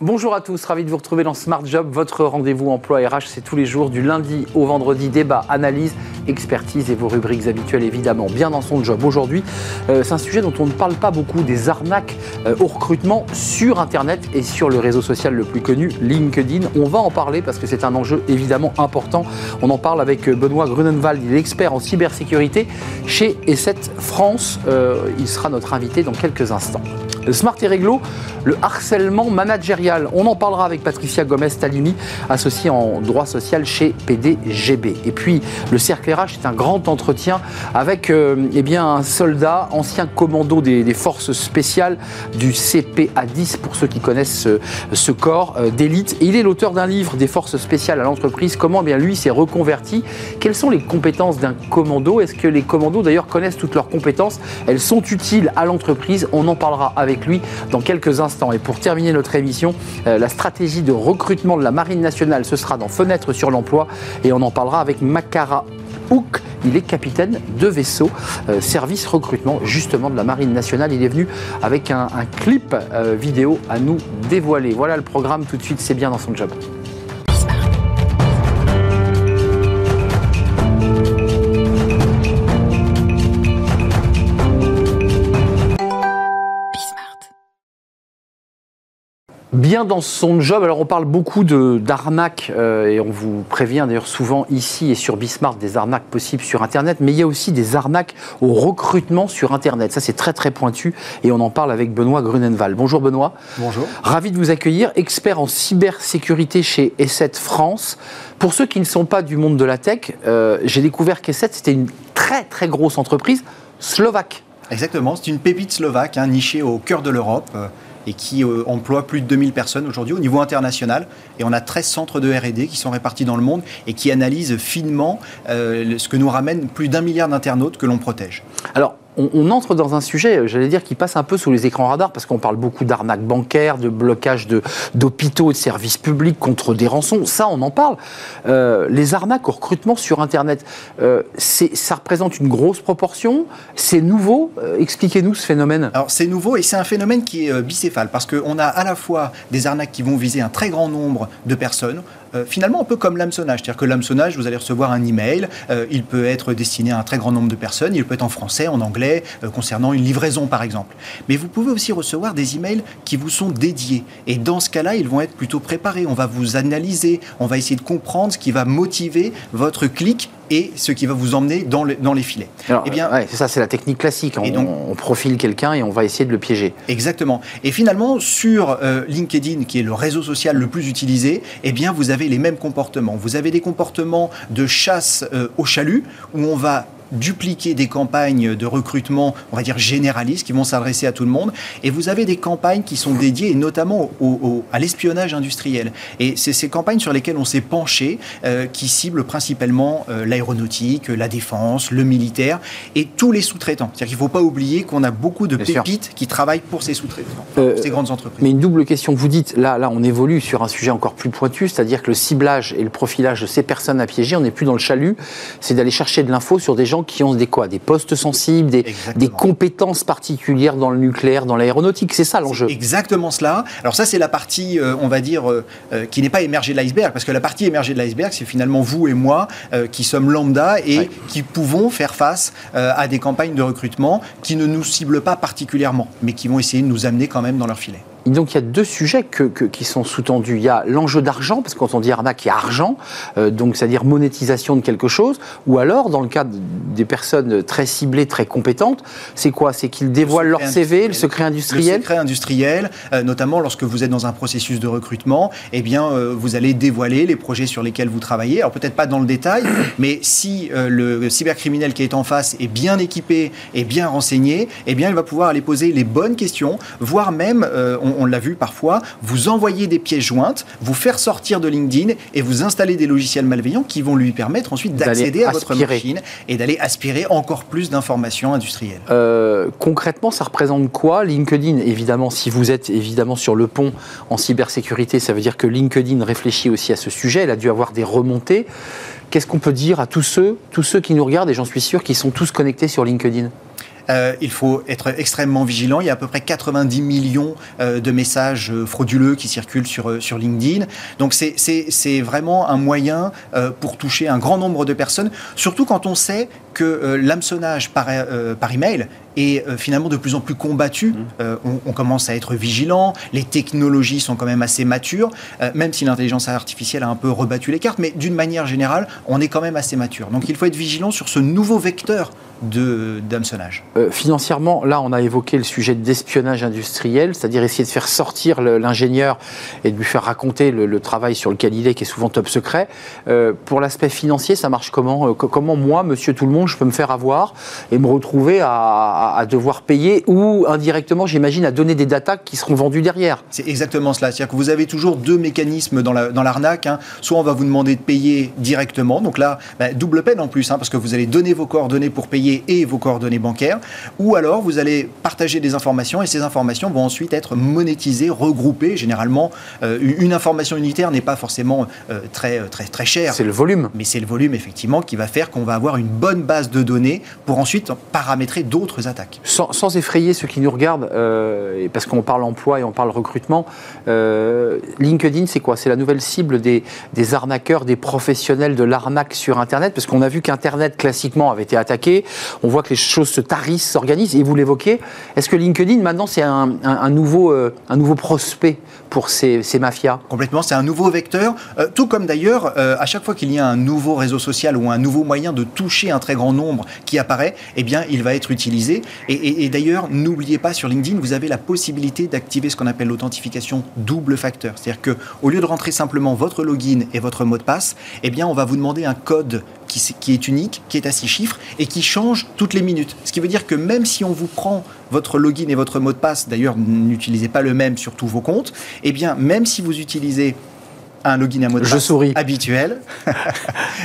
Bonjour à tous, ravi de vous retrouver dans Smart Job, votre rendez-vous emploi RH, c'est tous les jours du lundi au vendredi, débat, analyse, expertise et vos rubriques habituelles évidemment. Bien dans son job aujourd'hui, euh, c'est un sujet dont on ne parle pas beaucoup, des arnaques euh, au recrutement sur Internet et sur le réseau social le plus connu, LinkedIn. On va en parler parce que c'est un enjeu évidemment important. On en parle avec Benoît Grunenwald, il expert en cybersécurité chez E7 France. Euh, il sera notre invité dans quelques instants. Smart et Réglo, le harcèlement managérial. On en parlera avec Patricia Gomez-Talimi, associée en droit social chez PDGB. Et puis, le cercle RH, c'est un grand entretien avec euh, eh bien, un soldat, ancien commando des, forces spéciales du CPA10, pour ceux qui connaissent ce, corps euh, d'élite. Il est l'auteur d'un livre des forces spéciales à l'entreprise, comment bien lui s'est reconverti. Quelles sont les compétences d'un commando? Est-ce que les commandos d'ailleurs connaissent toutes leurs compétences? Elles sont utiles à l'entreprise? On en parlera avec lui dans quelques instants. Et pour terminer notre émission, euh, la stratégie de recrutement de la Marine nationale, ce sera dans Fenêtre sur l'emploi et on en parlera avec Makara Hook. Il est capitaine de vaisseau, euh, service recrutement justement de la Marine nationale. Il est venu avec un, clip euh, vidéo à nous dévoiler. Voilà le programme tout de suite, c'est bien dans son job. Bien dans son job. Alors on parle beaucoup d'arnaques euh, et on vous prévient d'ailleurs souvent ici et sur Bismarck des arnaques possibles sur Internet, mais il y a aussi des arnaques au recrutement sur Internet. Ça c'est très très pointu et on en parle avec Benoît Grunenval. Bonjour Benoît. Bonjour. Ravi de vous accueillir, expert en cybersécurité chez E7 France. Pour ceux qui ne sont pas du monde de la tech, euh, j'ai découvert qu'E7 c'était une très très grosse entreprise slovaque. Exactement, c'est une pépite slovaque, hein, nichée au cœur de l'Europe. Et qui euh, emploie plus de 2000 personnes aujourd'hui au niveau international. Et on a 13 centres de RD qui sont répartis dans le monde et qui analysent finement euh, ce que nous ramène plus d'un milliard d'internautes que l'on protège. On, entre dans un sujet, j'allais dire, qui passe un peu sous les écrans radars, parce qu'on parle beaucoup d'arnaques bancaires, de blocage d'hôpitaux et de services publics contre des rançons. Ça, on en parle. Euh, les arnaques au recrutement sur Internet, euh, ça représente une grosse proportion. C'est nouveau. Euh, expliquez-nous ce phénomène. Alors, c'est nouveau et c'est un phénomène qui est bicéphale, parce qu'on a à la fois des arnaques qui vont viser un très grand nombre de personnes. Euh, finalement un peu comme l'hameçonnage. C'est-à-dire que l'hameçonnage, vous allez recevoir un email, euh, il peut être destiné à un très grand nombre de personnes, il peut être en français, en anglais, euh, concernant une livraison par exemple. Mais vous pouvez aussi recevoir des emails qui vous sont dédiés. Et dans ce cas-là, ils vont être plutôt préparés. On va vous analyser, on va essayer de comprendre ce qui va motiver votre clic et ce qui va vous emmener dans, dans les filets. eh bien, c'est ça, c'est la technique classique. On, donc, on, profile quelqu'un et on va essayer de le piéger. Exactement. Et finalement, sur LinkedIn, qui est le réseau social le plus utilisé, eh bien, vous avez les mêmes comportements. Vous avez des comportements de chasse euh, au chalut, où on va dupliquer des campagnes de recrutement, on va dire généralistes, qui vont s'adresser à tout le monde. Et vous avez des campagnes qui sont dédiées notamment à l'espionnage industriel. Et c'est ces campagnes sur lesquelles on s'est penché, euh, qui ciblent principalement euh, l'aéronautique, la défense, le militaire et tous les sous-traitants. C'est-à-dire qu'il ne faut pas oublier qu'on a beaucoup de pépites qui travaillent pour ces sous-traitants, euh, ces grandes entreprises. Mais une double question. Vous dites, là, là, on évolue sur un sujet encore plus pointu, c'est-à-dire que le ciblage et le profilage de ces personnes à piéger, on n'est plus dans le chalut, c'est d'aller chercher de l'info sur des gens qui ont des quoi Des postes sensibles, des, des, compétences particulières dans le nucléaire, dans l'aéronautique. C'est ça l'enjeu. Exactement cela. Alors ça, c'est la partie, euh, on va dire, euh, euh, qui n'est pas émergée de l'iceberg, parce que la partie émergée de l'iceberg, c'est finalement vous et moi qui sommes lambda et qui pouvons faire face à des campagnes de recrutement qui ne nous ciblent pas particulièrement, mais qui vont essayer de nous amener quand même dans leur filet donc il y a deux sujets qui sont sous-tendus. Il y a l'enjeu d'argent, parce que quand on dit arnaque, il y a argent, euh, donc c'est-à-dire monétisation de quelque chose, ou alors dans le cas des personnes très ciblées, très compétentes, c'est quoi? C'est qu'ils dévoilent leur CV, le secret industriel Le secret industriel, euh, notamment lorsque vous êtes dans un processus de recrutement, eh bien euh, vous allez dévoiler les projets sur lesquels vous travaillez. Alors peut-être pas dans le détail, mais si le cybercriminel qui est en face est bien équipé et bien renseigné, eh bien il va pouvoir aller poser les bonnes questions, voire même, on, on l'a vu parfois, vous envoyer des pièces jointes, vous faire sortir de LinkedIn et vous installer des logiciels malveillants qui vont lui permettre ensuite d'accéder à votre machine et d'aller aspirer encore plus d'informations industrielles. Euh, concrètement, ça représente quoi LinkedIn, évidemment, si vous êtes évidemment sur le pont en cybersécurité, ça veut dire que LinkedIn réfléchit aussi à ce sujet. Elle a dû avoir des remontées. Qu'est-ce qu'on peut dire à tous ceux, tous ceux qui nous regardent, et j'en suis sûr, qui sont tous connectés sur LinkedIn? Euh, il faut être extrêmement vigilant. Il y a à peu près 90 millions euh, de messages frauduleux qui circulent sur LinkedIn. Donc c'est vraiment un moyen pour toucher un grand nombre de personnes, surtout quand on sait que l'hameçonnage par, par email est finalement de plus en plus combattu. Mmh. On, on, commence à être vigilant, les technologies sont quand même assez matures, même si l'intelligence artificielle a un peu rebattu les cartes, mais d'une manière générale, on est quand même assez mature. Donc il faut être vigilant sur ce nouveau vecteur d'hameçonnage euh, Financièrement, là, on a évoqué le sujet d'espionnage industriel, c'est-à-dire essayer de faire sortir l'ingénieur et de lui faire raconter le, travail sur lequel il est, qui est souvent top secret. Euh, pour l'aspect financier, ça marche comment? Euh, Comment moi, monsieur tout le monde, je peux me faire avoir et me retrouver à, devoir payer ou indirectement, j'imagine, à donner des datas qui seront vendues derrière C'est exactement cela. C'est-à-dire que vous avez toujours deux mécanismes dans l'arnaque. Dans hein. Soit on va vous demander de payer directement, donc là, bah, double peine en plus, hein, parce que vous allez donner vos coordonnées pour payer et vos coordonnées bancaires, ou alors vous allez partager des informations et ces informations vont ensuite être monétisées, regroupées. Généralement, euh, une information unitaire n'est pas forcément euh, très, très, très chère. C'est le volume. Mais c'est le volume, effectivement, qui va faire qu'on va avoir une bonne base de données pour ensuite paramétrer d'autres attaques. Sans, effrayer ceux qui nous regardent, euh, parce qu'on parle emploi et on parle recrutement, LinkedIn, c'est quoi? C'est la nouvelle cible des, des arnaqueurs, des professionnels de l'arnaque sur Internet, parce qu'on a vu qu'Internet, classiquement, avait été attaqué. On voit que les choses se tarissent, s'organisent. Et vous l'évoquez, est-ce que LinkedIn, maintenant, c'est un, nouveau, euh, un nouveau prospect pour ces, mafias? Complètement, c'est un nouveau vecteur. Euh, tout comme d'ailleurs, euh, à chaque fois qu'il y a un nouveau réseau social ou un nouveau moyen de toucher un très grand nombre qui apparaît, eh bien, il va être utilisé. Et, d'ailleurs, n'oubliez pas, sur LinkedIn, vous avez la possibilité d'activer ce qu'on appelle l'authentification double facteur. C'est-à-dire qu'au lieu de rentrer simplement votre login et votre mot de passe, eh bien, on va vous demander un code qui, qui est unique, qui est à six chiffres et qui change toutes les minutes. Ce qui veut dire que même si on vous prend votre login et votre mot de passe, d'ailleurs n'utilisez pas le même sur tous vos comptes, eh bien même si vous utilisez un login un mot de passe habituel,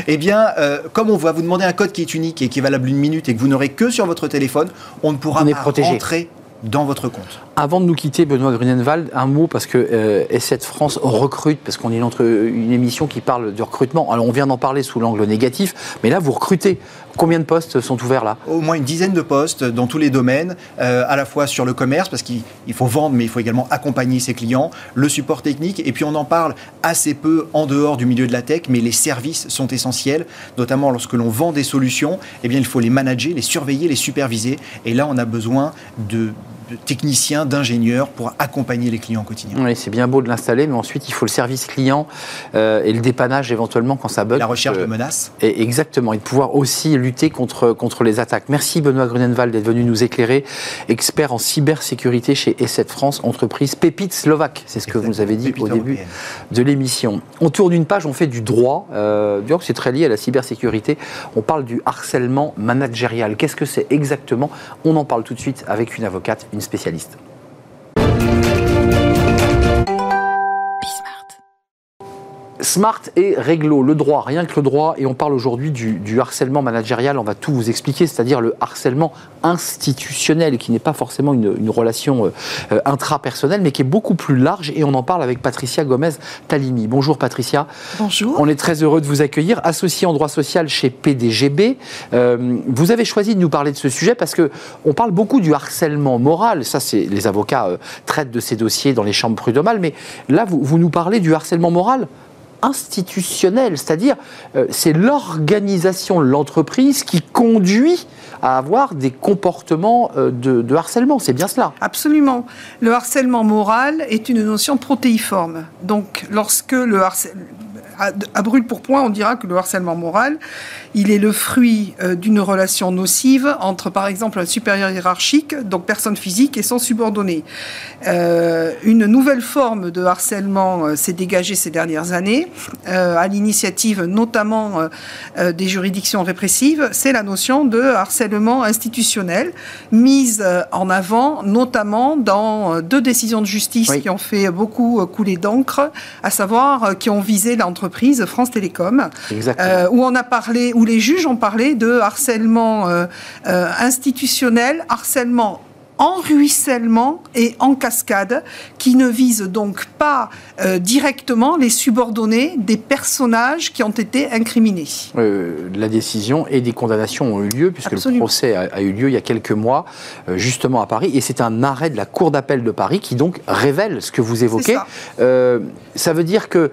eh bien, euh, comme on va vous demander un code qui est unique et qui est valable une minute et que vous n'aurez que sur votre téléphone, on ne pourra pas rentrer dans votre compte. Avant de nous quitter, Benoît Grunenwald, un mot parce que euh, S7 France recrute, parce qu'on est une, une émission qui parle de recrutement. Alors on vient d'en parler sous l'angle négatif, mais là vous recrutez. Combien de postes sont ouverts là Au moins une dizaine de postes dans tous les domaines, euh, à la fois sur le commerce, parce qu'il faut vendre, mais il faut également accompagner ses clients, le support technique, et puis on en parle assez peu en dehors du milieu de la tech, mais les services sont essentiels, notamment lorsque l'on vend des solutions, eh bien il faut les manager, les surveiller, les superviser, et là on a besoin de techniciens, d'ingénieurs pour accompagner les clients au quotidien. Oui, c'est bien beau de l'installer, mais ensuite il faut le service client euh, et le dépannage éventuellement quand ça bug. La recherche de menaces. Et exactement, et de pouvoir aussi lutter contre, contre les attaques. Merci Benoît Grunenwald d'être venu nous éclairer, expert en cybersécurité chez E7 France, entreprise pépite slovaque. C'est ce que vous avez dit au début de l'émission. On tourne une page, on fait du droit. Euh, c'est très lié à la cybersécurité. On parle du harcèlement managérial. Qu'est-ce que c'est exactement? On en parle tout de suite avec une avocate, une spécialiste. Smart et réglo, le droit, rien que le droit, et on parle aujourd'hui du, harcèlement managérial, on va tout vous expliquer, c'est-à-dire le harcèlement institutionnel, qui n'est pas forcément une, relation euh, intrapersonnelle, mais qui est beaucoup plus large, et on en parle avec Patricia Gomez-Talimi. Bonjour Patricia. Bonjour. On est très heureux de vous accueillir, associée en droit social chez PDGB. Euh, vous avez choisi de nous parler de ce sujet parce que on parle beaucoup du harcèlement moral, ça c'est les avocats euh, traitent de ces dossiers dans les chambres prud'homales, mais là vous, vous nous parlez du harcèlement moral institutionnel, c'est-à-dire euh, c'est l'organisation l'entreprise qui conduit à avoir des comportements euh, de, harcèlement. C'est bien cela. Absolument. Le harcèlement moral est une notion protéiforme. Donc lorsque le harcèlement à, brûle pour point, on dira que le harcèlement moral, il est le fruit euh, d'une relation nocive entre, par exemple, un supérieur hiérarchique, donc personne physique, et son subordonné. Euh, une nouvelle forme de harcèlement euh, s'est dégagée ces dernières années, à l'initiative notamment des juridictions répressives, c'est la notion de harcèlement institutionnel, mise en avant notamment dans deux décisions de justice qui ont fait beaucoup couler d'encre, à savoir qui ont visé l'entreprise France Télécom, euh, où on a parlé, où les juges ont parlé de harcèlement euh, euh, institutionnel, harcèlement en ruissellement et en cascade, qui ne visent donc pas euh, directement les subordonnés des personnages qui ont été incriminés. Euh, la décision et des condamnations ont eu lieu, puisque le procès a, eu lieu il y a quelques mois, euh, justement à Paris, et c'est un arrêt de la Cour d'appel de Paris qui donc révèle ce que vous évoquez. Ça. ça. veut dire que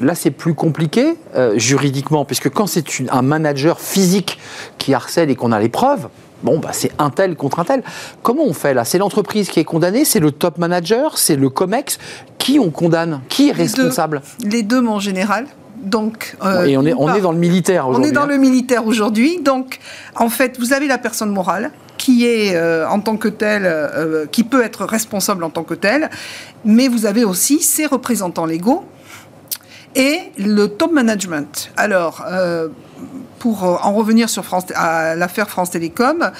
là, c'est plus compliqué juridiquement, puisque quand c'est un manager physique qui harcèle et qu'on a les preuves, Bon, bah, c'est un tel contre un tel. Comment on fait là? C'est l'entreprise qui est condamnée C'est le top manager C'est le COMEX Qui on condamne? Qui est responsable? Les deux, en général. Donc, euh, et on est, on est dans le militaire aujourd'hui. On est dans hein. le militaire aujourd'hui. Donc, en fait, vous avez la personne morale qui est euh, en tant que telle, euh, qui peut être responsable en tant que telle, mais vous avez aussi ses représentants légaux et le top management. Alors, pour euh, en revenir sur France, à l'affaire France Télécom,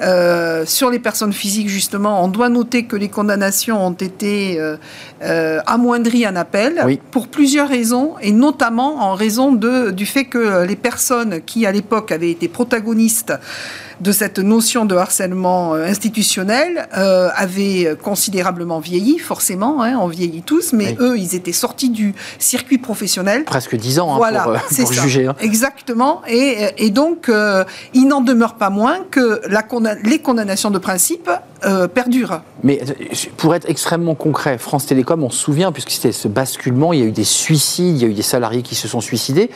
euh, sur les personnes physiques, justement, on doit noter que les condamnations ont été euh, amoindries en appel pour plusieurs raisons, et notamment en raison de, du fait que les personnes qui, à l'époque, avaient été protagonistes de cette notion de harcèlement euh, institutionnel euh, avait considérablement vieilli, forcément, hein, on vieillit tous, mais eux, ils étaient sortis du circuit professionnel. Presque dix ans hein, voilà, pour, euh, pour juger. Hein. Exactement, et, et donc il n'en demeure pas moins que la les condamnations de principe perdurent. Mais pour être extrêmement concret, France Télécom, on se souvient, puisque c'était ce basculement, il y a eu des suicides, il y a eu des salariés qui se sont suicidés.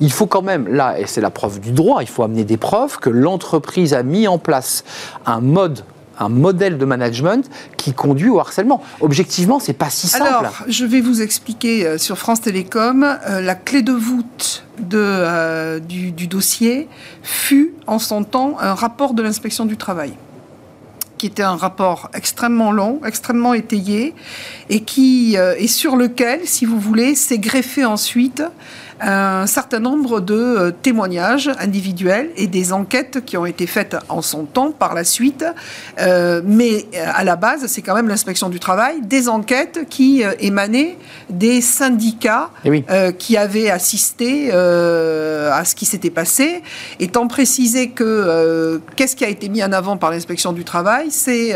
Il faut quand même, là, et c'est la preuve du droit, il faut amener des preuves que l'entreprise a mis en place un mode un modèle de management qui conduit au harcèlement. Objectivement, c'est pas si simple. Alors, je vais vous expliquer euh, sur France Télécom, euh, la clé de voûte euh, du, dossier fut en son temps un rapport de l'inspection du travail qui était un rapport extrêmement long, extrêmement étayé, et et sur lequel, si vous voulez, s'est greffé ensuite un certain nombre de euh, témoignages individuels et des enquêtes qui ont été faites en son temps par la suite. Euh, mais euh, à la base, c'est quand même l'inspection du travail, des enquêtes qui émanaient des syndicats eh qui avaient assisté à ce qui s'était passé, étant précisé que qu'est-ce qui a été mis en avant par l'inspection du travail, c'est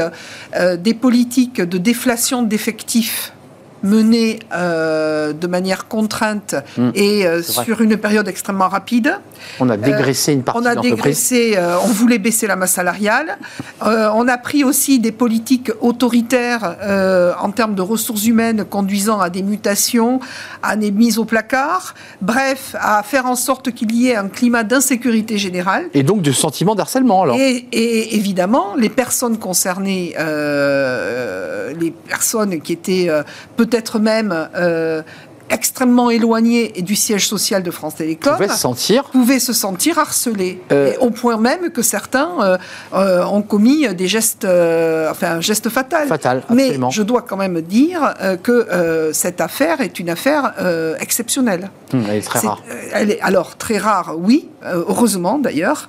des politiques de déflation d'effectifs menée euh, de manière contrainte hmm. et euh, sur une période extrêmement rapide. On a dégraissé une partie On a dégraissé, euh, on voulait baisser la masse salariale. on a pris aussi des politiques autoritaires en termes de ressources humaines conduisant à des mutations, à des mises au placard. Bref, à faire en sorte qu'il y ait un climat d'insécurité générale. Et donc du sentiment d'harcèlement alors. Et, et, évidemment, les personnes concernées, les personnes qui étaient peut peut-être même euh, extrêmement éloignés du siège social de France Télécom pouvaient se sentir, pouvaient se sentir harcelés, euh, au point même que certains euh, euh, ont commis des gestes, enfin un geste fatal. Fatal, absolument. Mais je dois quand même dire que cette affaire est une affaire exceptionnelle. Hum, elle est très rare. Elle est alors très rare, oui, heureusement d'ailleurs,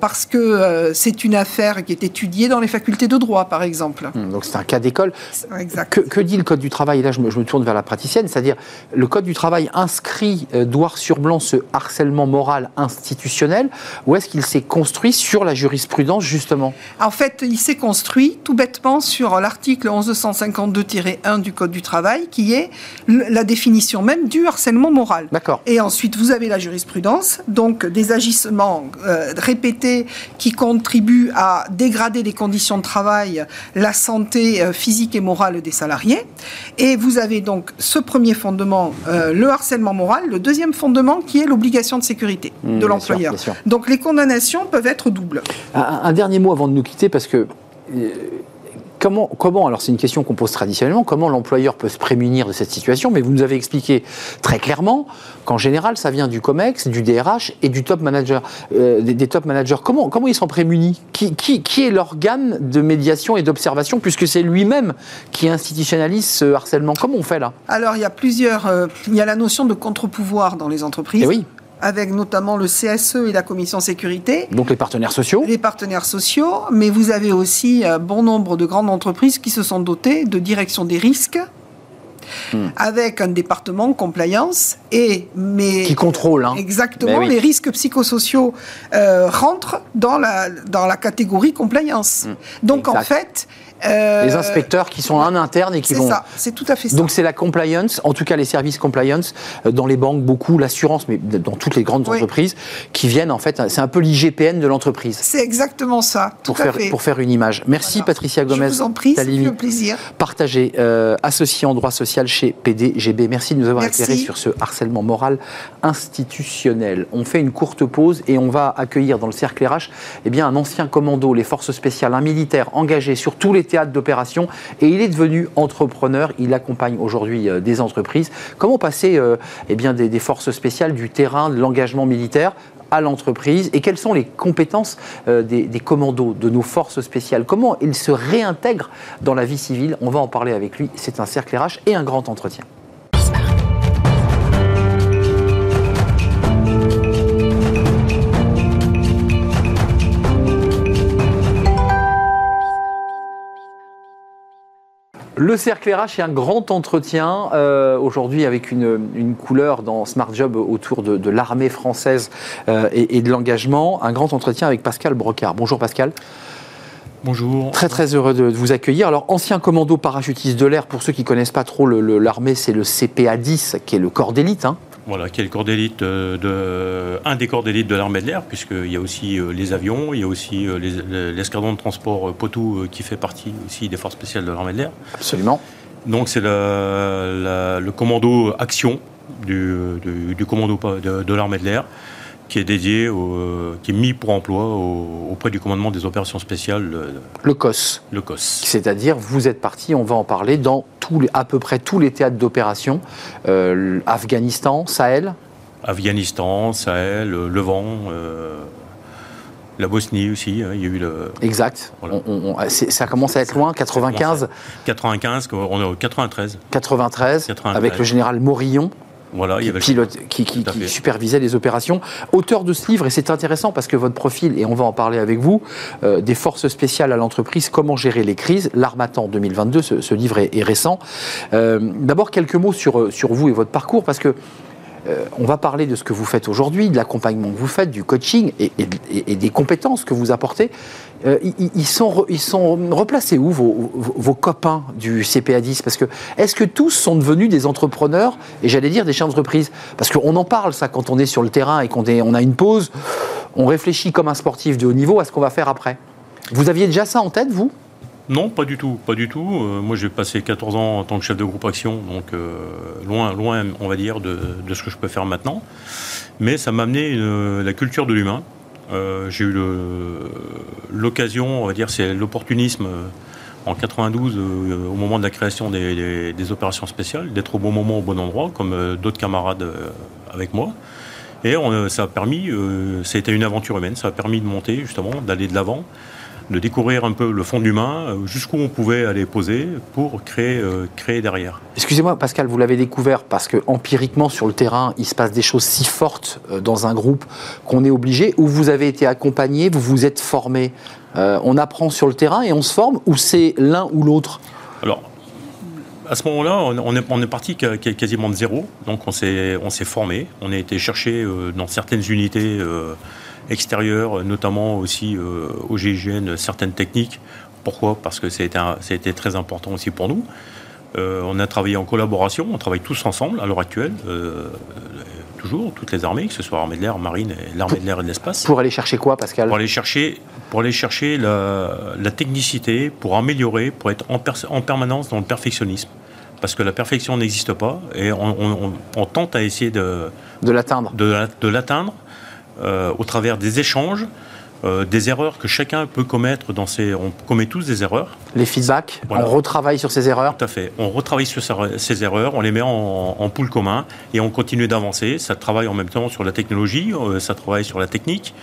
parce que c'est une affaire qui est étudiée dans les facultés de droit, par exemple. Hum, donc c'est un cas d'école. Que, que, dit le code du travail? Là, je me, je me tourne vers la praticienne, c'est-à-dire le Code du travail inscrit euh, noir sur blanc ce harcèlement moral institutionnel ou est-ce qu'il s'est construit sur la jurisprudence justement? En fait, il s'est construit tout bêtement sur l'article 1152-1 du Code du travail qui est la définition même du harcèlement moral. D'accord. Et ensuite, vous avez la jurisprudence, donc des agissements euh, répétés qui contribuent à dégrader les conditions de travail, la santé euh, physique et morale des salariés. Et vous avez donc ce premier fondement euh, le harcèlement moral, le deuxième fondement qui est l'obligation de sécurité mmh, de l'employeur. Donc les condamnations peuvent être doubles. Un, dernier mot avant de nous quitter, parce que euh, Comment, comment, alors c'est une question qu'on pose traditionnellement, comment l'employeur peut se prémunir de cette situation Mais vous nous avez expliqué très clairement qu'en général, ça vient du COMEX, du DRH et du top manager, euh, des, top managers. Comment, comment ils sont prémunis qui, qui, qui, est l'organe de médiation et d'observation, puisque c'est lui-même qui institutionnalise ce harcèlement? Comment on fait là? Alors il y a plusieurs. Euh, il y a la notion de contre-pouvoir dans les entreprises. Et eh oui avec notamment le CSE et la commission sécurité. Donc les partenaires sociaux Les partenaires sociaux, mais vous avez aussi un bon nombre de grandes entreprises qui se sont dotées de direction des risques. Hmm. avec un département compliance et mais qui contrôle hein. exactement les risques psychosociaux euh, rentrent dans la dans la catégorie compliance. Hmm. Donc en fait Euh, Les inspecteurs qui sont en interne et qui C'est vont. ça, c'est tout à fait ça. Donc c'est la compliance, en tout cas les services compliance, euh, dans les banques beaucoup, l'assurance, mais dans toutes les grandes Oui. entreprises, qui viennent en fait, c'est un peu l'IGPN de l'entreprise. c'est exactement ça, tout Pour à faire, fait. pour faire une image. Merci Voilà. Patricia Je Gomez. vous en prie, c'est plaisir. partagé, euh, associé en droit social chez PDGB. Merci de nous avoir Merci. éclairé sur ce harcèlement moral institutionnel. On fait une courte pause et on va accueillir dans le cercle RH eh bien, un ancien commando, les forces spéciales, un militaire engagé sur tous les théâtres d'opération et il est devenu entrepreneur. Il accompagne aujourd'hui euh, des entreprises. Comment passer euh, eh bien, des, des forces spéciales du terrain, de l'engagement militaire à l'entreprise et quelles sont les compétences euh, des, des commandos, de nos forces spéciales? Comment ils se réintègrent dans la vie civile? On va en parler avec lui. C'est un cercle RH et un grand entretien. Le cercle RH est un grand entretien euh, aujourd'hui avec une, une couleur dans Smart Job autour de, de l'armée française euh, et, et de l'engagement. Un grand entretien avec Pascal Brocard. Bonjour Pascal. Bonjour. Très très heureux de, vous accueillir. Alors ancien commando parachutiste de l'air, pour ceux qui connaissent pas trop l'armée, c'est le CPA 10 qui est le corps d'élite. hein. Voilà, qui est le corps d'élite euh, de, un des corps d'élite de l'armée de l'air, puisqu'il y a aussi euh, les avions, il y a aussi euh, les- les- l'escadron de transport Potou euh, qui fait partie aussi des forces spéciales de l'armée de l'air. Absolument. Donc c'est le commando action du, du- du commando de l'armée de l'air qui est dédié, au- euh, qui est mis pour emploi au- auprès du commandement des opérations spéciales, le, Le COS. le COS. C'est-à-dire, vous êtes parti, on va en parler, dans tous les, à peu près tous les théâtres d'opération. Euh, Afghanistan, Sahel, Afghanistan, Sahel, le Levant, euh, la Bosnie aussi, hein, il y a eu le, exact. Voilà. On- on- on- c'est- ça commence à être loin, 95, 95, on est au 93. 93, 93. avec le général Morillon. Voilà, il y qui, avait le- pilote, qui, supervisait les opérations. Auteur de ce livre, et c'est intéressant parce que votre profil, et on va en parler avec vous, euh, des forces spéciales à l'entreprise, comment gérer les crises, l'Armatan 2022, ce, ce livre est, est récent. Euh, D'abord, quelques mots sur, euh, sur vous et votre parcours, parce que euh, on va parler de ce que vous faites aujourd'hui, de l'accompagnement que vous faites, du coaching et, des compétences que vous apportez. Euh, ils, sont, ils sont replacés où vos, vos- copains du CPA10 Parce que est-ce que tous sont devenus des entrepreneurs et j'allais dire des chefs d'entreprise? Parce qu'on en parle ça quand on est sur le terrain et qu'on on a une pause, on réfléchit comme un sportif de haut niveau à ce qu'on va faire après. Vous aviez déjà ça en tête, vous? Non, pas du tout, pas du tout. Euh, moi, j'ai passé 14 ans en tant que chef de groupe action, donc euh, loin, loin, on va dire, de, ce que je peux faire maintenant. Mais ça m'a amené une- la culture de l'humain. Euh, j'ai eu l'occasion, on va dire, c'est l'opportunisme en 92, euh, au moment de la création des, opérations spéciales, d'être au bon moment, au bon endroit, comme d'autres camarades avec moi. Et ça a permis, ça a été une aventure humaine, ça a permis de monter justement, d'aller de l'avant, de découvrir un peu le fond de l'humain, euh, jusqu'où on pouvait aller poser pour créer, euh, créer derrière. Excusez-moi, Pascal, vous l'avez découvert parce que empiriquement sur le terrain, il se passe des choses si fortes euh, dans un groupe qu'on est obligé, ou vous avez été accompagné, vous vous êtes formé. Euh, on apprend sur le terrain et on se forme, ou c'est l'un ou l'autre? Alors, à ce moment-là, on est, on est parti quasiment de zéro. Donc, on s'est, on s'est formé. On a été chercher dans certaines unités extérieures, notamment aussi euh, au GIGN, certaines techniques. Pourquoi? Parce que ça a, été un- ça a été très important aussi pour nous. Euh, on a travaillé en collaboration, on travaille tous ensemble à l'heure actuelle, euh, toujours, toutes les armées, que ce soit l'armée de l'air, marine, l'armée de l'air et de l'espace Pour aller chercher quoi, Pascal? Pour aller chercher, pour aller chercher la, la technicité, pour améliorer, pour être en, permanence dans le perfectionnisme. Parce que la perfection n'existe pas et on, on- on- on tente à essayer de, De l'atteindre. de, la- de l'atteindre euh, au travers des échanges, euh, des erreurs que chacun peut commettre dans ses... On commet tous des erreurs, Les feedbacks, Voilà. on retravaille sur ces erreurs. tout à fait. On retravaille sur ces- ces erreurs, on les met en, en pool commun et on continue d'avancer. Ça travaille en même temps sur la technologie, euh, ça travaille sur la technique,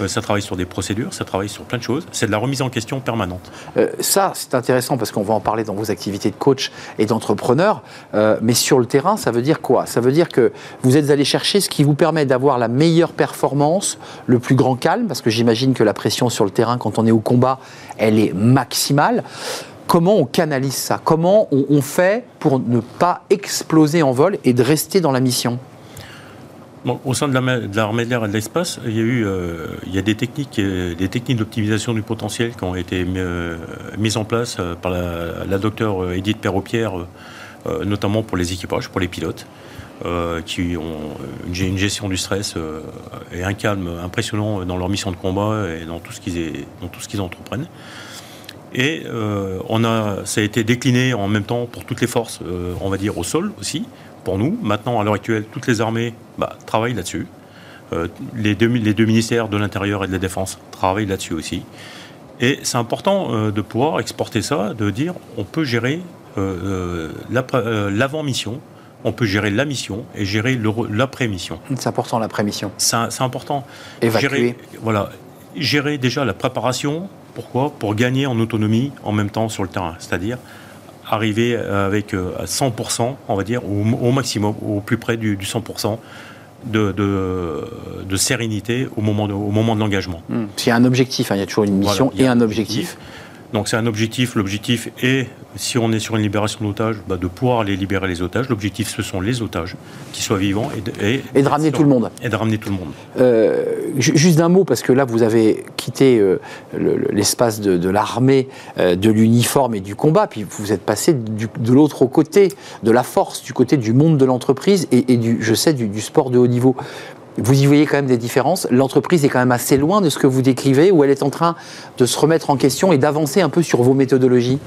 euh, ça travaille sur des procédures, ça travaille sur plein de choses. C'est de la remise en question permanente. Euh, ça, c'est intéressant parce qu'on va en parler dans vos activités de coach et d'entrepreneur. Euh, mais sur le terrain, ça veut dire quoi? Ça veut dire que vous êtes allé chercher ce qui vous permet d'avoir la meilleure performance, le plus grand calme, parce que j'imagine que la pression sur le terrain, quand on est au combat, elle est maximale. Comment on canalise ça? Comment on, on fait pour ne pas exploser en vol et de rester dans la mission? Au sein de l'armée de l'air et de l'espace, il y a eu euh, il y a des techniques, des techniques d'optimisation du potentiel qui ont été euh, mises en place euh, par la, docteure Edith Perropierre, notamment pour les équipages, pour les pilotes, qui ont une, gestion du stress et un calme impressionnant dans leur mission de combat et dans tout ce qu'ils tout ce qu'ils entreprennent. Et on a, ça a été décliné en même temps pour toutes les forces, on va dire au sol aussi, pour nous. Maintenant, à l'heure actuelle, toutes les armées bah, travaillent là-dessus. Euh, les, deux, les, deux, ministères de l'Intérieur et de la Défense travaillent là-dessus aussi. Et c'est important euh, de pouvoir exporter ça, de dire on peut gérer euh, l'avant-mission, on peut gérer la mission et gérer l'après-mission. C'est important l'après-mission. C'est important. Évacuer. Gérer, voilà, gérer déjà la préparation. Pourquoi? Pour gagner en autonomie en même temps sur le terrain. C'est-à-dire arriver avec 100%, euh, on va dire, au, maximum, au plus près du, 100%. De, de, sérénité au moment de, au moment de l'engagement. Hmm. Il y a un objectif, hein. il y a toujours une mission et un objectif. Donc c'est un objectif. L'objectif est, si on est sur une libération d'otages, bah, de pouvoir aller libérer les otages. L'objectif, ce sont les otages, qui soient vivants et de, et, de ramener tout le monde. Et de ramener tout le monde. Euh, juste d'un mot, parce que là, vous avez quitté euh, l'espace de, l'armée, euh, de l'uniforme et du combat, puis vous êtes passé de l'autre côté, de la force, du côté du monde de l'entreprise et, du, je sais, du, du sport de haut niveau. Vous y voyez quand même des différences. L'entreprise est quand même assez loin de ce que vous décrivez, ou elle est en train de se remettre en question et d'avancer un peu sur vos méthodologies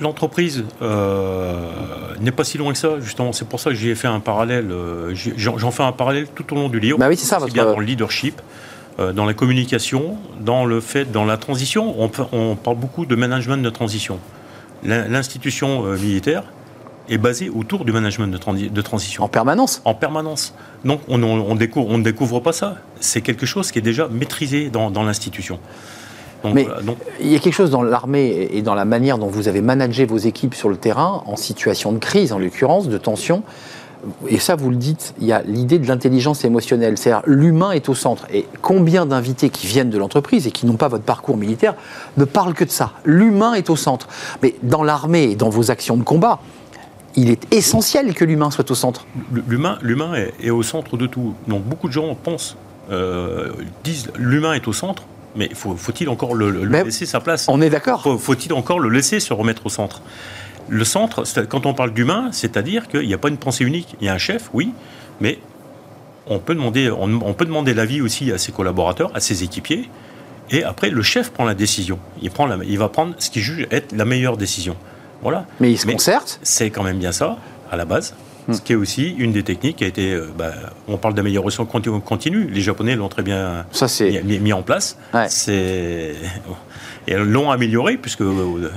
L'entreprise euh, n'est pas si loin que ça, justement. C'est pour ça que j'ai fait un parallèle. Euh, j'en fais un parallèle tout au long du livre. Bah oui, c'est ça. Votre... bien dans le leadership, euh, dans la communication, dans le fait, dans la transition. On, on parle beaucoup de management de transition. L'institution militaire est basé autour du management de, transition. En permanence En permanence. Donc on, on, découvre, on ne découvre pas ça. C'est quelque chose qui est déjà maîtrisé dans, l'institution. Mais il y a quelque chose dans l'armée et dans la manière dont vous avez managé vos équipes sur le terrain, en situation de crise en l'occurrence, de tension. Et ça, vous le dites, il y a l'idée de l'intelligence émotionnelle. C'est-à-dire, l'humain est au centre. Et combien d'invités qui viennent de l'entreprise et qui n'ont pas votre parcours militaire ne parlent que de ça? L'humain est au centre. Mais dans l'armée et dans vos actions de combat, il est essentiel que l'humain soit au centre. L'humain, l'humain est, au centre de tout. Donc beaucoup de gens pensent, euh, disent l'humain est au centre, mais faut, il encore le, laisser sa place? On est d'accord. Faut-il encore le laisser se remettre au centre? Le centre, quand on parle d'humain, c'est-à-dire qu'il n'y a pas une pensée unique. Il y a un chef, oui, mais on peut demander, on, peut demander l'avis aussi à ses collaborateurs, à ses équipiers, et après le chef prend la décision. Il, prend il va prendre ce qu'il juge être la meilleure décision. Mais ils se concertent C'est quand même bien ça, à la base. Ce qui est aussi une des techniques qui a été. Euh, bah, on parle d'amélioration continue. Les Japonais l'ont très bien ça, mis, en place. C'est. Et l'ont amélioré, puisque. Euh,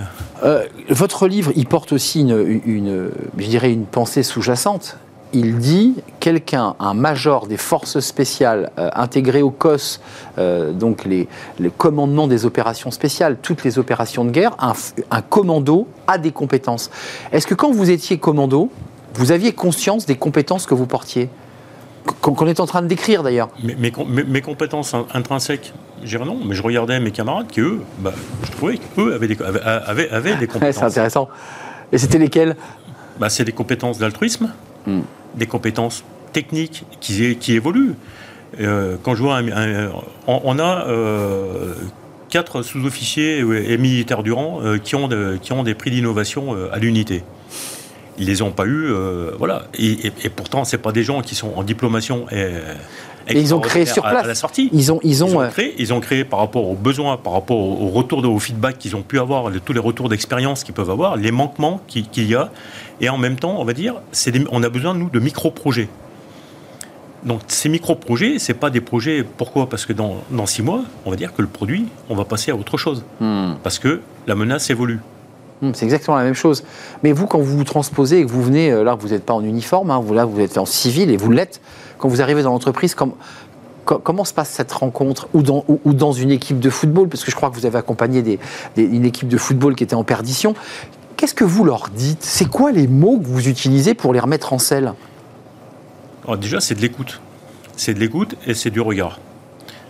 euh, votre livre, il porte aussi une, une je dirais, une pensée sous-jacente il dit quelqu'un, un major des forces spéciales euh, intégré au COS, euh, donc les, commandements des opérations spéciales, toutes les opérations de guerre, un, commando a des compétences. Est-ce que quand vous étiez commando, vous aviez conscience des compétences que vous portiez? Qu'on est en train de décrire d'ailleurs. Mes, mes, compétences intrinsèques, je dirais non, mais je regardais mes camarades qui, eux, bah, je trouvais qu'eux avaient des, avaient, des compétences. c'est intéressant. Et c'était lesquelles? Bah, C'est des compétences d'altruisme, hmm des compétences techniques qui, évoluent. Euh, quand je vois on, a euh, quatre sous-officiers et militaires du rang euh, qui ont des prix d'innovation à l'unité. Ils les ont pas eu, voilà. Et, pourtant, c'est pas des gens qui sont en diplomation et, ils ont créé sur place. À, la sortie. Ils ont, ils ont, créé, ils ont créé par rapport aux besoins, par rapport au, retour, de, au feedback qu'ils ont pu avoir, tous les retours d'expérience qu'ils peuvent avoir, les manquements qu'il y a. Et en même temps, on va dire, on a besoin, nous, de micro-projets. Donc ces micro-projets, ce pas des projets. Pourquoi? Parce que dans, dans, six mois, on va dire que le produit, on va passer à autre chose. Hmm. Parce que la menace évolue. Hmm, c'est exactement la même chose. Mais vous, quand vous vous transposez et que vous venez, euh, là, vous n'êtes pas en uniforme, hein, vous, là, vous êtes en civil et vous l'êtes, quand vous arrivez dans l'entreprise, comment se passe cette rencontre ou dans, ou, dans, une équipe de football? Parce que je crois que vous avez accompagné des, une équipe de football qui était en perdition. Qu'est-ce que vous leur dites? C'est quoi les mots que vous utilisez pour les remettre en selle? Déjà, c'est de l'écoute. C'est de l'écoute et c'est du regard.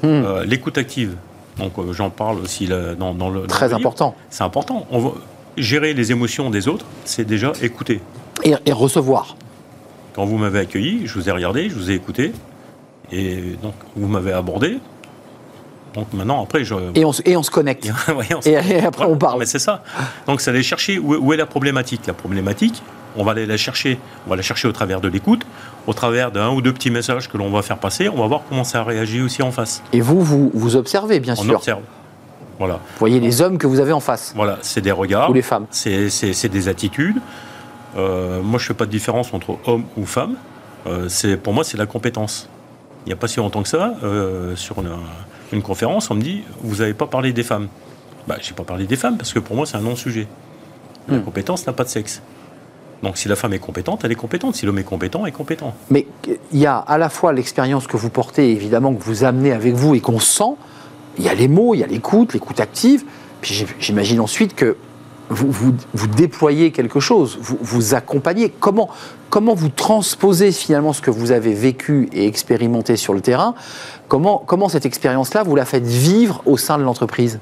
Hmm. Euh, l'écoute active, donc euh, j'en parle aussi dans, le. Très important. C'est important. On gérer les émotions des autres, c'est déjà écouter. Et, recevoir. Quand vous m'avez accueilli, je vous ai regardé, je vous ai écouté, et donc vous m'avez abordé. Donc maintenant, après, je. Et on, se- et on se connecte. Ouais, on se- Et, après, on parle. Mais c'est ça. Donc, c'est aller chercher où, où est la problématique. La problématique, on va aller la chercher. On va la chercher au travers de l'écoute, au travers d'un ou deux petits messages que l'on va faire passer. On va voir comment ça réagit aussi en face. Et vous, vous, vous observez, bien On sûr. observe. Voilà. Vous voyez les hommes que vous avez en face, Voilà, c'est des regards. ou les femmes. C'est des attitudes. Euh, moi, je fais pas de différence entre homme ou femme. Euh, c'est pour moi, c'est la compétence. Il n'y a pas si longtemps que ça, euh, sur une, une conférence, on me dit vous n'avez pas parlé des femmes. Bah, j'ai pas parlé des femmes parce que pour moi, c'est un non-sujet. La Hmm. compétence n'a pas de sexe. Donc, si la femme est compétente, elle est compétente. Si l'homme est compétent, elle est compétent. Mais il y a à la fois l'expérience que vous portez, évidemment, que vous amenez avec vous et qu'on sent. Il y a les mots, il y a l'écoute, l'écoute active. Puis j'imagine ensuite que vous, vous, déployez quelque chose, vous, vous accompagnez. Comment, comment vous transposez finalement ce que vous avez vécu et expérimenté sur le terrain? Comment, comment cette expérience-là, vous la faites vivre au sein de l'entreprise?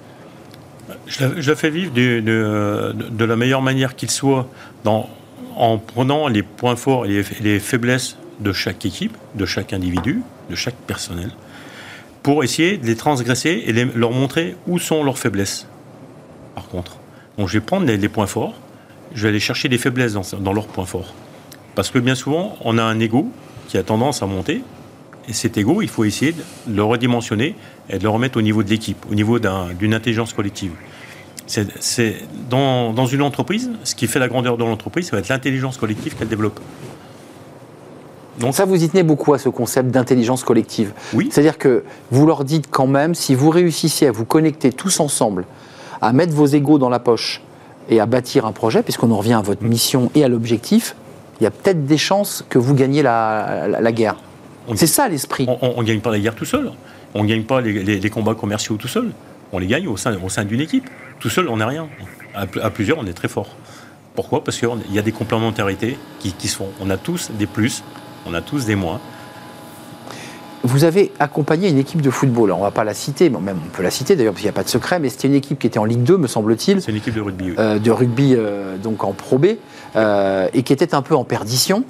Je la, fais vivre de, la meilleure manière qu'il soit, en prenant les points forts et les faiblesses de chaque équipe, de chaque individu, de chaque personnel, pour essayer de les transgresser et les- leur montrer où sont leurs faiblesses. Par contre, donc je vais prendre les, les points forts, je vais aller chercher des faiblesses dans, dans leurs points forts. Parce que bien souvent, on a un ego qui a tendance à monter, et cet ego, il faut essayer de le redimensionner et de le remettre au niveau de l'équipe, au niveau d'un- d'une intelligence collective. C'est- dans, dans une entreprise, ce qui fait la grandeur de l'entreprise, ça va être l'intelligence collective qu'elle développe. Donc, Ça, vous y tenez beaucoup à ce concept d'intelligence collective. oui, C'est-à-dire que vous leur dites quand même, si vous réussissez à vous connecter tous ensemble, à mettre vos égaux dans la poche et à bâtir un projet, puisqu'on en revient à votre mission et à l'objectif, il y a peut-être des chances que vous gagniez la, la- la guerre. C'est ça l'esprit. on ne gagne pas la guerre tout seul. On ne gagne pas les, les- les combats commerciaux tout seul. On les gagne au sein, au sein d'une équipe. Tout seul, on n'est rien. À, pl- à plusieurs, on est très fort. Pourquoi? Parce qu'il y a des complémentarités qui, qui se font. On a tous des plus, on a tous des moins. Vous avez accompagné une équipe de football. On ne va pas la citer, mais même on peut la citer d'ailleurs, parce qu'il n'y a pas de secret, mais c'était une équipe qui était en Ligue 2, me semble-t-il, C'est une équipe de rugby. oui. euh, de rugby euh, donc en Pro B, euh, et qui était un peu en perdition.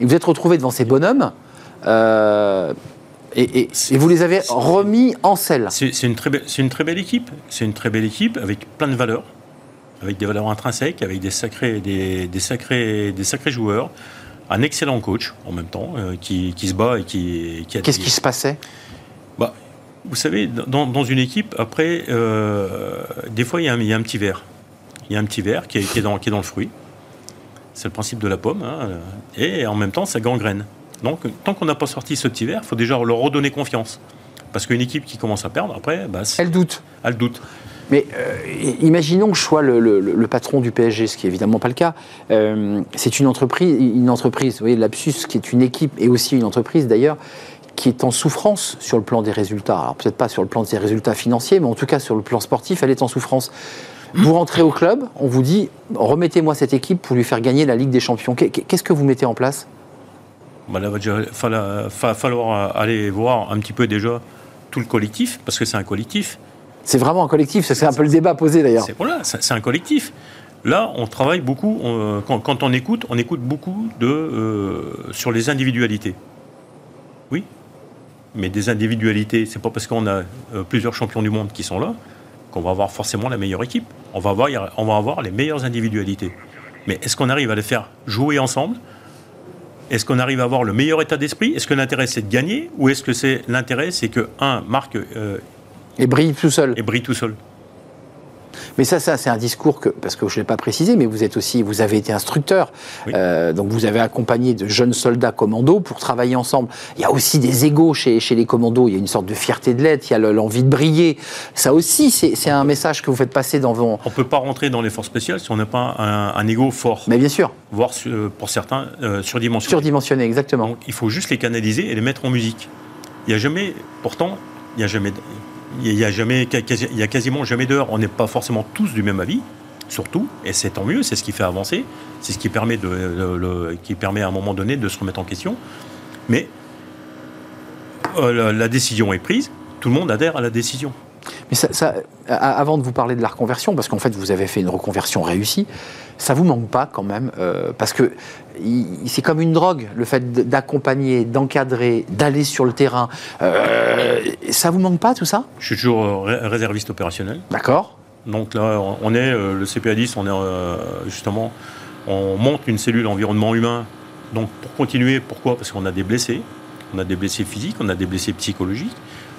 Et vous êtes retrouvé devant ces bonhommes, et, et- et vous les avez remis en selle. C'est une, très belle- c'est une très belle équipe. C'est une très belle équipe avec plein de valeurs, avec des valeurs intrinsèques, avec des sacrés, des, des sacrés, des sacrés joueurs, un excellent coach en même temps euh, qui, qui se bat et qui, qui a Qu'est-ce qui se passait? Bah, vous savez, dans, dans une équipe, après, euh, des fois, il y, a un, il y a un petit verre. Il y a un petit verre qui est, qui est dans, qui est dans le fruit. C'est le principe de la pomme. hein, et en même temps, ça gangrène. Donc, tant qu'on n'a pas sorti ce petit verre, il faut déjà leur redonner confiance. Parce qu'une équipe qui commence à perdre, après, bah, c'est- Elle doute. elle doute. Mais euh, imaginons que je sois le, patron du PSG, ce qui est évidemment pas le cas. Euh, c'est une entreprise, une entreprise, vous voyez, Lapsus, qui est une équipe et aussi une entreprise d'ailleurs, qui est en souffrance sur le plan des résultats. Alors peut-être pas sur le plan de ses résultats financiers, mais en tout cas sur le plan sportif, elle est en souffrance. Vous rentrez au club, on vous dit remettez-moi cette équipe pour lui faire gagner la Ligue des Champions. Qu'est- Qu'est-ce que vous mettez en place? Bah, là, va déjà falloir, fa- falloir aller voir un petit peu déjà tout le collectif, parce que c'est un collectif. C'est vraiment un collectif, c'est un peu le débat posé d'ailleurs. C'est voilà, c'est un collectif. Là, on travaille beaucoup. quand on écoute, on écoute beaucoup de euh, sur les individualités. Oui, mais des individualités, c'est pas parce qu'on a euh, plusieurs champions du monde qui sont là qu'on va avoir forcément la meilleure équipe. On va avoir, on va avoir les meilleures individualités. Mais est-ce qu'on arrive à les faire jouer ensemble? Est-ce qu'on arrive à avoir le meilleur état d'esprit? Est-ce que l'intérêt c'est de gagner? Ou est-ce que c'est l'intérêt c'est que un marque euh, Et brille tout seul. et brille tout seul Mais ça, ça c'est un discours que, parce que je ne l'ai pas précisé, mais vous êtes aussi, vous avez été instructeur, Oui. Euh, donc vous avez accompagné de jeunes soldats commandos pour travailler ensemble. Il y a aussi des égaux chez, chez les commandos, il y a une sorte de fierté de l'être, il y a le- l'envie de briller. Ça aussi, c'est un message que vous faites passer dans vos... On ne peut pas rentrer dans les forces spéciales si on n'a pas un, un ego fort, Mais bien sûr, voire euh, pour certains euh, surdimensionné. surdimensionné, exactement. Donc il faut juste les canaliser et les mettre en musique. Il n'y a jamais, pourtant, il n'y a jamais, il y a a quasiment jamais d'heure. On n'est pas forcément tous du même avis, surtout, et c'est tant mieux. C'est ce qui fait avancer, c'est ce qui permet à un moment donné de se remettre en question. Mais euh, la décision est prise. Tout le monde adhère à la décision. Mais ça, ça, avant de vous parler de la reconversion, parce qu'en fait vous avez fait une reconversion réussie, ça vous manque pas quand même euh, Parce que c'est comme une drogue, le fait d'accompagner, d'encadrer, d'aller sur le terrain. Euh, ça vous manque pas tout ça? Je suis toujours réserviste opérationnel. D'accord. Donc là, on est le CPA10, on est justement, on monte une cellule environnement humain. Donc pour continuer, pourquoi? Parce qu'on a des blessés, on a des blessés physiques, on a des blessés psychologiques.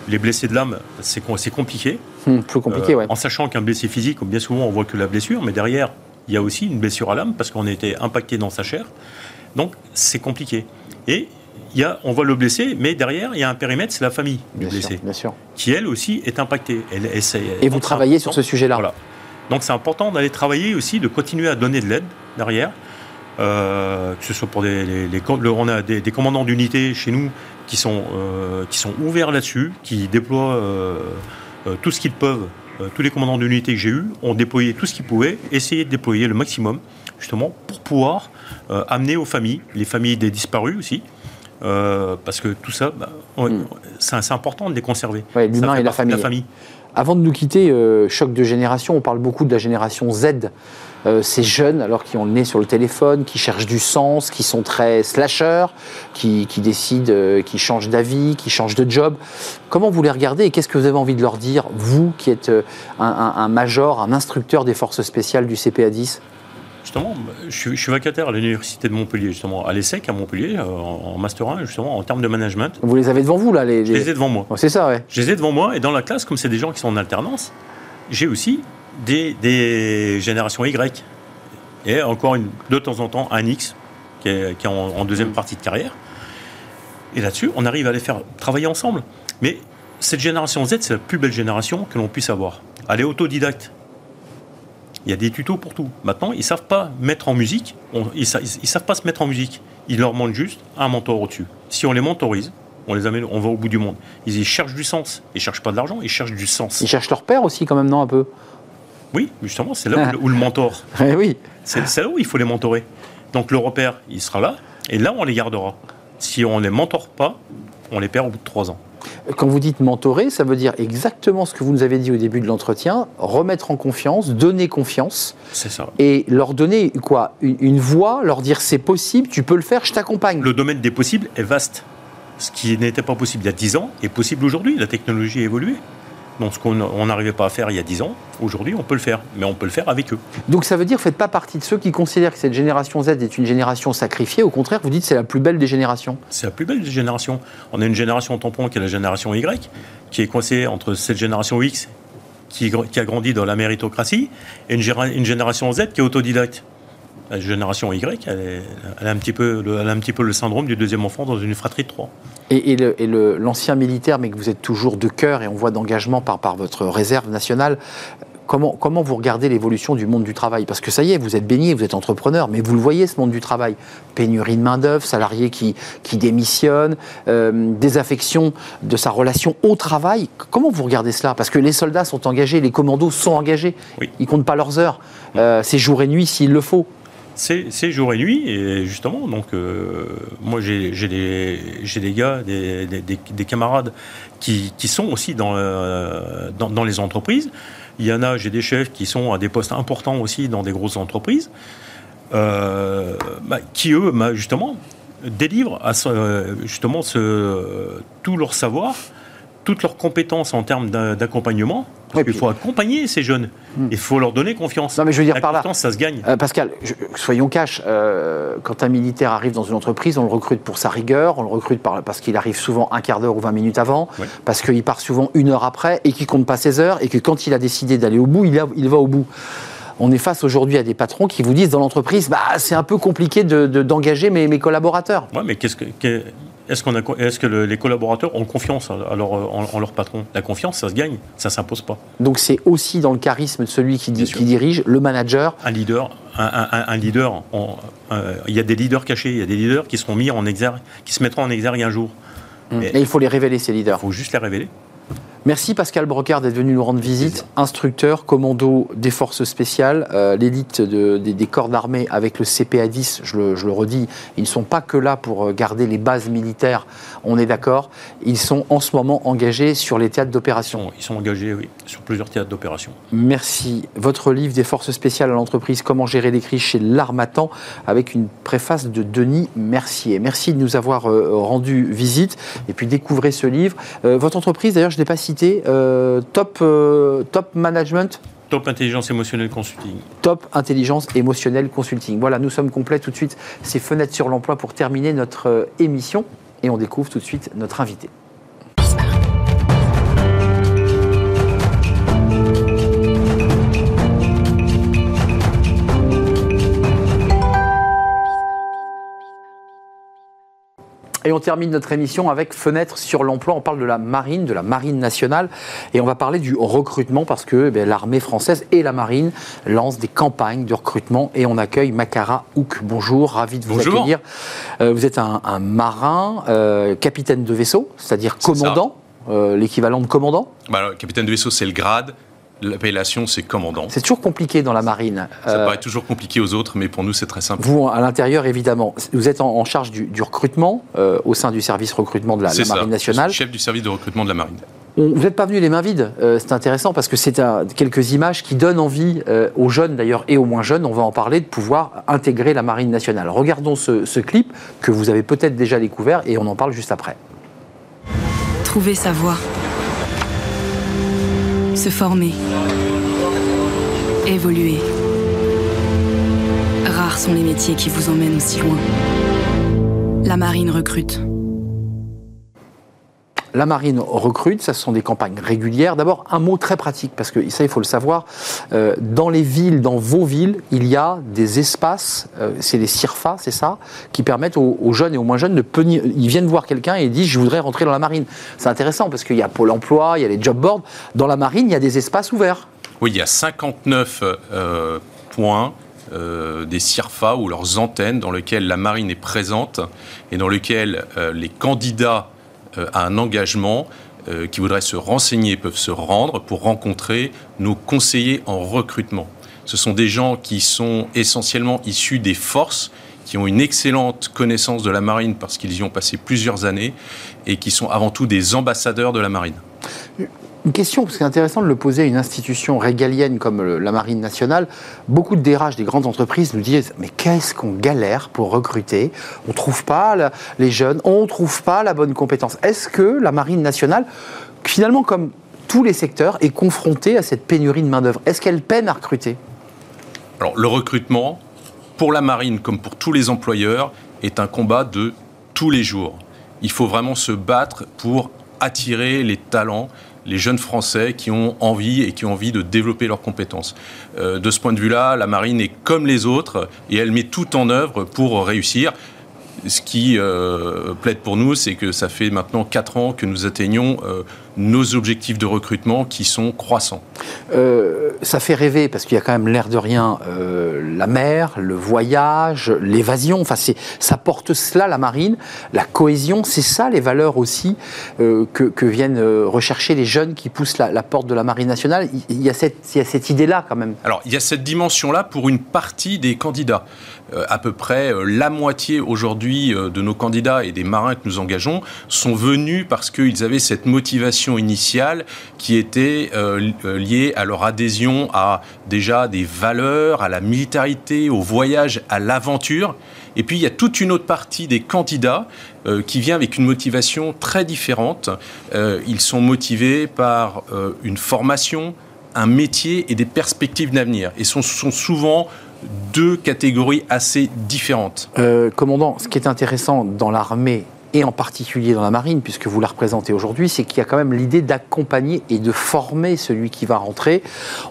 Les blessés de l'âme, c'est compliqué. Hum, plus compliqué, euh, En sachant qu'un blessé physique, bien souvent, on voit que la blessure, mais derrière, il y a aussi une blessure à l'âme parce qu'on a été impacté dans sa chair. Donc, c'est compliqué. Et il y a, on voit le blessé, mais derrière, il y a un périmètre, c'est la famille du blessé, bien sûr. qui elle aussi est impactée. Elle, et vous travaillez sur ce sujet-là voilà. Donc c'est important d'aller travailler aussi, de continuer à donner de l'aide derrière, euh, que ce soit pour des, les, on a des, commandants d'unités chez nous qui sont, euh, qui sont ouverts là-dessus, qui déploient euh, tout ce qu'ils peuvent. tous les commandants d'unités que j'ai eus ont déployé tout ce qu'ils pouvaient, essayer de déployer le maximum, justement, pour pouvoir amener aux familles, les familles des disparus aussi, parce que tout ça, bah, mm. c'est important de les conserver. L'humain et la famille. la famille. Avant de nous quitter, choc de génération, on parle beaucoup de la génération Z. Euh, ces jeunes, alors qui ont le nez sur le téléphone, qui cherchent du sens, qui sont très slashers, qui, décident, euh, qui changent d'avis, qui changent de job. Comment vous les regardez et qu'est-ce que vous avez envie de leur dire, vous qui êtes euh, un, major, un instructeur des forces spéciales du CPA 10 Justement, je suis, vacataire à l'université de Montpellier, justement, à l'ESSEC à Montpellier, en, Master 1, justement, en termes de management. Vous les avez devant vous, là les, Je les ai devant moi. c'est ça, ouais. Je les ai devant moi, et dans la classe, comme c'est des gens qui sont en alternance, j'ai aussi des, générations Y. Et encore une, de temps en temps un X qui est, en, deuxième partie de carrière. Et là-dessus, on arrive à les faire travailler ensemble. Mais cette génération Z, c'est la plus belle génération que l'on puisse avoir. Elle est autodidacte. Il y a des tutos pour tout. Maintenant, ils ne savent pas mettre en musique, ils ne savent pas se mettre en musique. Il leur manque juste un mentor au-dessus. Si on les mentorise, on les amène, on va au bout du monde. Ils, cherchent du sens. Ils cherchent pas de l'argent, ils cherchent du sens. Ils cherchent leur père aussi, quand même, non, un peu? Oui, justement, c'est là où, le mentor. Eh oui. C'est là où il faut les mentorer. Donc le repère, il sera là, et là, on les gardera. Si on ne les mentore pas, on les perd au bout de trois ans. Quand vous dites mentorer, ça veut dire exactement ce que vous nous avez dit au début de l'entretien, remettre en confiance, donner confiance. C'est ça. Et leur donner quoi? Une, voix, leur dire c'est possible, tu peux le faire, je t'accompagne. Le domaine des possibles est vaste. Ce qui n'était pas possible il y a dix ans est possible aujourd'hui. La technologie a évolué. Donc ce qu'on n'arrivait pas à faire il y a 10 ans, aujourd'hui on peut le faire, mais on peut le faire avec eux. Donc ça veut dire que vous ne faites pas partie de ceux qui considèrent que cette génération Z est une génération sacrifiée, au contraire vous dites que c'est la plus belle des générations C'est la plus belle des générations. On a une génération tampon qui est la génération Y, qui est coincée entre cette génération X qui, a grandi dans la méritocratie et une, une génération Z qui est autodidacte la génération Y, elle, a un petit peu le, un petit peu le syndrome du deuxième enfant dans une fratrie de trois. Et, et l'ancien militaire, mais que vous êtes toujours de cœur et on voit d'engagement par, par votre réserve nationale, Comment, comment, vous regardez l'évolution du monde du travail? Parce que ça y est, vous êtes baigné, vous êtes entrepreneur, mais vous le voyez, ce monde du travail. Pénurie de main-d'œuvre, salariés qui, qui démissionnent, euh, désaffection de sa relation au travail. Comment vous regardez cela? Parce que les soldats sont engagés, les commandos sont engagés. Ils ne comptent pas leurs heures. Euh, c'est jour et nuit s'il le faut. C'est jour et nuit, et justement, donc, euh, moi j'ai des, des gars, des, des, camarades qui, qui, sont aussi dans, euh, dans, dans, les entreprises. Il y en a, j'ai des chefs qui sont à des postes importants aussi dans des grosses entreprises, euh, bah, qui eux, bah, justement, délivrent justement tout leur savoir toutes leurs compétences en termes d'accompagnement. il faut accompagner ces jeunes. Hmm. Il faut leur donner confiance. Non, mais je veux dire La par là. ça se gagne. Euh, Pascal, soyons cash. Euh, quand un militaire arrive dans une entreprise, on le recrute pour sa rigueur, on le recrute parce qu'il arrive souvent un quart d'heure ou 20 minutes avant, parce qu'il part souvent une heure après et qu'il compte pas ses heures et que quand il a décidé d'aller au bout, il, il va au bout on est face aujourd'hui à des patrons qui vous disent dans l'entreprise, bah, c'est un peu compliqué d'engager de, mes, mes, collaborateurs. Ouais, mais qu'est-ce que, est-ce, qu'on a, est-ce que les collaborateurs ont confiance en leur, en, leur, patron? La confiance, ça se gagne, ça ne s'impose pas. Donc c'est aussi dans le charisme de celui qui, qui dirige, le manager. Un leader, un, leader il y a des leaders cachés, il y a des leaders qui seront mis en exergue, qui se mettront en exergue un jour. Hum. Et il faut les révéler, ces leaders. Il faut juste les révéler. Merci Pascal Brocard d'être venu nous rendre visite. Instructeur, commando des forces spéciales, euh, l'élite de, des, des, corps d'armée avec le CPA 10, je le, je le, redis, ils ne sont pas que là pour euh, garder les bases militaires, on est d'accord. Ils sont en ce moment engagés sur les théâtres d'opération. Ils sont engagés, oui, sur plusieurs théâtres d'opération. Merci. Votre livre des forces spéciales à l'entreprise, Comment gérer les crises chez l'Armatan, avec une préface de Denis Mercier. Merci de nous avoir euh, rendu visite et puis découvrez ce livre. Euh, votre entreprise, d'ailleurs, je ne l'ai pas cité, euh, top, euh, top Management Top Intelligence Émotionnelle Consulting. Top Intelligence Émotionnelle Consulting. Voilà, nous sommes complets tout de suite. C'est Fenêtre sur l'emploi pour terminer notre euh, émission et on découvre tout de suite notre invité. Et on termine notre émission avec Fenêtre sur l'emploi. On parle de la marine, de la marine nationale. Et on va parler du recrutement parce que eh l'armée française et la marine lancent des campagnes de recrutement. Et on accueille Makara Houk. Bonjour, ravi de vous Bonjour. accueillir. Euh, vous êtes un, un marin, euh, capitaine de vaisseau, c'est-à-dire commandant, euh, l'équivalent de commandant? Bah alors, capitaine de vaisseau, c'est le grade. L'appellation, c'est commandant. C'est toujours compliqué dans la marine. Ça Euh, paraît toujours compliqué aux autres, mais pour nous, c'est très simple. vous, à l'intérieur, évidemment, vous êtes en, en charge du, du recrutement euh, au sein du service recrutement de la, C'est la ça. marine Je nationale. suis chef du service de recrutement de la marine. On- Vous n'êtes pas venu les mains vides, euh, c'est intéressant parce que c'est quelques images qui donnent envie euh, aux jeunes d'ailleurs et aux moins jeunes, on va en parler, de pouvoir intégrer la marine nationale. Regardons ce, ce clip que vous avez peut-être déjà découvert et on en parle juste après. Trouver sa voie. Se former. Évoluer. Rares sont les métiers qui vous emmènent aussi loin. La marine recrute. La marine recrute, ça ce sont des campagnes régulières. D'abord, un mot très pratique, parce que ça, il faut le savoir. euh, dans les villes, dans vos villes, il y a des espaces, euh, c'est les CIRFA, c'est ça, qui permettent aux, jeunes et aux moins jeunes de. Ils viennent voir quelqu'un et disent Je voudrais rentrer dans la marine. C'est intéressant, parce qu'il y a Pôle emploi, il y a les job boards. Dans la marine, il y a des espaces ouverts. Oui, il y a 59 euh, points des CIRFA ou leurs antennes dans lesquelles la marine est présente et dans lesquelles les candidats à un engagement euh, qui voudraient se renseigner peuvent se rendre pour rencontrer nos conseillers en recrutement. Ce sont des gens qui sont essentiellement issus des forces, qui ont une excellente connaissance de la marine parce qu'ils y ont passé plusieurs années et qui sont avant tout des ambassadeurs de la marine. Une question, parce que c'est intéressant de le poser à une institution régalienne comme la Marine nationale. Beaucoup de DRH des grandes entreprises nous disent Mais qu'est-ce qu'on galère pour recruter? On ne trouve pas les jeunes, on ne trouve pas la bonne compétence. Est-ce que la Marine nationale, finalement, comme tous les secteurs, est confrontée à cette pénurie de main-d'œuvre? Est-ce qu'elle peine à recruter? Alors, le recrutement, pour la marine comme pour tous les employeurs, est un combat de tous les jours. Il faut vraiment se battre pour attirer les talents, les jeunes Français qui ont envie et qui ont envie de développer leurs compétences. Euh, de ce point de vue-là, la marine est comme les autres et elle met tout en œuvre pour réussir. Ce qui euh, plaide pour nous, c'est que ça fait maintenant 4 ans que nous atteignons euh, nos objectifs de recrutement qui sont croissants. Euh, ça fait rêver parce qu'il y a quand même l'air de rien euh, la mer, le voyage, l'évasion. Enfin, ça porte cela la marine, la cohésion. C'est ça les valeurs aussi euh, que, que viennent rechercher les jeunes qui poussent la, la porte de la marine nationale. Il, y a cette, cette idée-là quand même. Alors, il y a cette dimension-là pour une partie des candidats. À peu près la moitié aujourd'hui de nos candidats et des marins que nous engageons sont venus parce qu'ils avaient cette motivation initiale qui était euh, euh, liée à leur adhésion à déjà des valeurs, à la militarité, au voyage, à l'aventure. Et puis il y a toute une autre partie des candidats euh, qui vient avec une motivation très différente. Euh, ils sont motivés par une formation, un métier et des perspectives d'avenir. Et ce sont, souvent deux catégories assez différentes. Commandant, ce qui est intéressant dans l'armée et en particulier dans la marine, puisque vous la représentez aujourd'hui, c'est qu'il y a quand même l'idée d'accompagner et de former celui qui va rentrer.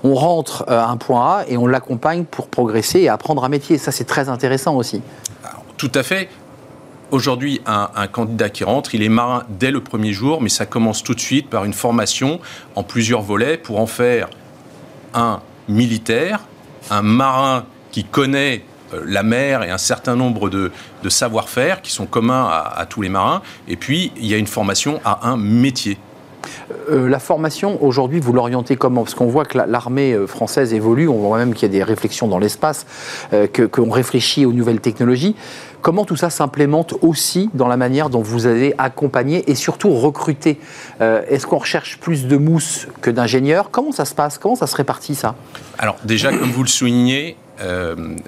On rentre euh, à un point A et on l'accompagne pour progresser et apprendre un métier. Ça, c'est très intéressant aussi. Tout à fait. Aujourd'hui, un, candidat qui rentre, il est marin dès le premier jour, mais ça commence tout de suite par une formation en plusieurs volets pour en faire un militaire, un marin qui connaît euh, la mer et un certain nombre de, de savoir-faire qui sont communs à, à tous les marins. Et puis, il y a une formation à un métier. Euh, la formation, aujourd'hui, vous l'orientez comment? Parce qu'on voit que l'armée euh, française évolue, on voit même qu'il y a des réflexions dans l'espace, euh, qu'on réfléchit aux nouvelles technologies. Comment tout ça s'implémente aussi dans la manière dont vous avez accompagné et surtout recruté Est-ce qu'on recherche plus de mousse que d'ingénieurs? Comment ça se passe? Comment ça se répartit ça? Alors déjà, comme vous le soulignez,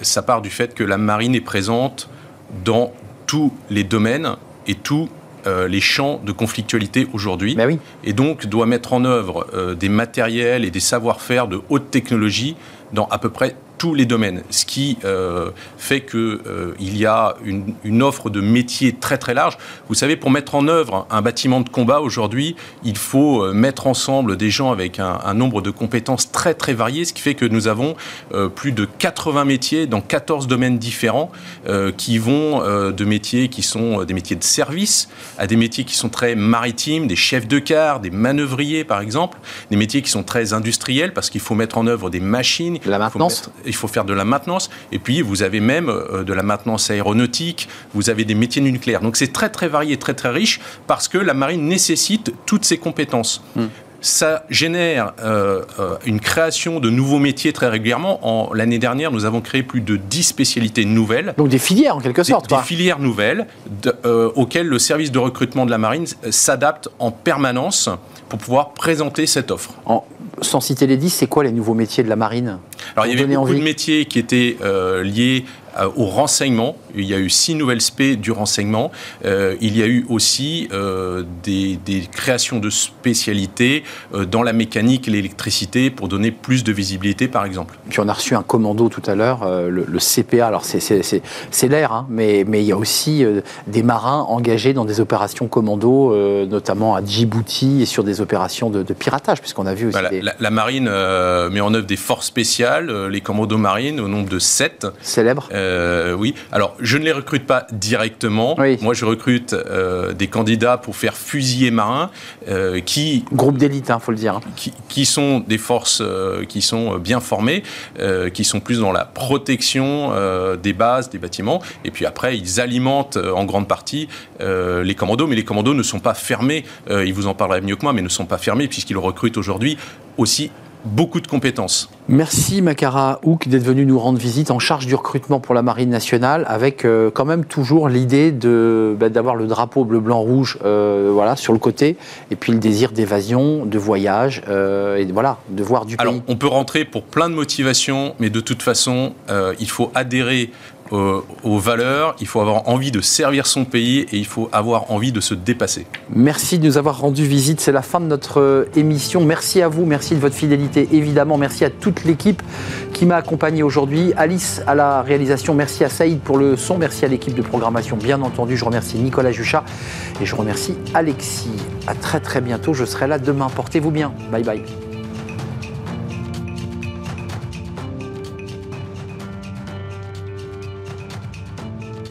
ça part du fait que la marine est présente dans tous les domaines et tous euh, les champs de conflictualité aujourd'hui. Ben et donc doit mettre en œuvre euh, des matériels et des savoir-faire de haute technologie dans à peu près tous les domaines, ce qui euh, fait qu'il euh, y a une, une, offre de métiers très très large. Vous savez, pour mettre en œuvre un bâtiment de combat aujourd'hui, il faut euh, mettre ensemble des gens avec un, un, nombre de compétences très très variées, ce qui fait que nous avons euh, plus de 80 métiers dans 14 domaines différents euh, qui vont euh, de métiers qui sont des métiers de service à des métiers qui sont très maritimes, des chefs de car, des manœuvriers par exemple, des métiers qui sont très industriels parce qu'il faut mettre en œuvre des machines. La maintenance il faut faire de la maintenance. Et puis, vous avez même euh, de la maintenance aéronautique, vous avez des métiers nucléaires. Donc, c'est très, très varié, très, très riche, parce que la marine nécessite toutes ces compétences. Hmm. Ça génère euh, euh, une création de nouveaux métiers très régulièrement. L'année dernière, nous avons créé plus de 10 spécialités nouvelles. Donc des filières en quelque sorte. Des, des filières nouvelles de, euh, auxquelles le service de recrutement de la marine s'adapte en permanence pour pouvoir présenter cette offre. En, sans citer les 10, c'est quoi les nouveaux métiers de la marine? Alors il y avait beaucoup envie. de métiers qui étaient euh, liés euh, au renseignement. Il y a eu six nouvelles spé du renseignement. Euh, il y a eu aussi euh, des, des, créations de spécialités dans la mécanique et l'électricité pour donner plus de visibilité, par exemple. Puis on a reçu un commando tout à l'heure, le, le, CPA. Alors c'est l'air, hein, mais, mais, il y a aussi des marins engagés dans des opérations commando, notamment à Djibouti et sur des opérations de, de piratage, puisqu'on a vu aussi. Voilà, des... la, la, marine met en œuvre des forces spéciales, les commandos marines, au nombre de sept. Célèbres euh, oui. Alors, je ne les recrute pas directement. Oui. Moi, je recrute euh, des candidats pour faire fusiliers marins euh, qui... Groupe d'élite, il hein, faut le dire. Qui, qui, sont des forces euh, qui sont bien formées, euh, qui sont plus dans la protection euh, des bases, des bâtiments. Et puis après, ils alimentent en grande partie les commandos. Mais les commandos ne sont pas fermés. ils vous en parleraient mieux que moi, mais ne sont pas fermés puisqu'ils recrutent aujourd'hui aussi beaucoup de compétences. Merci Makara Houk d'être venu nous rendre visite en charge du recrutement pour la Marine nationale avec euh, quand même toujours l'idée de bah, d'avoir le drapeau bleu blanc rouge euh, voilà sur le côté et puis le désir d'évasion, de voyage euh, et voilà de voir du Alors, pays. on peut rentrer pour plein de motivations mais de toute façon il faut adhérer aux, aux, valeurs, il faut avoir envie de servir son pays et il faut avoir envie de se dépasser. Merci de nous avoir rendu visite. C'est la fin de notre émission. Merci à vous, merci de votre fidélité évidemment. Merci à toute l'équipe qui m'a accompagné aujourd'hui. Alice à la réalisation, merci à Saïd pour le son, merci à l'équipe de programmation bien entendu. Je remercie Nicolas Juchat et je remercie Alexis. À très très bientôt. Je serai là demain. Portez-vous bien. Bye bye.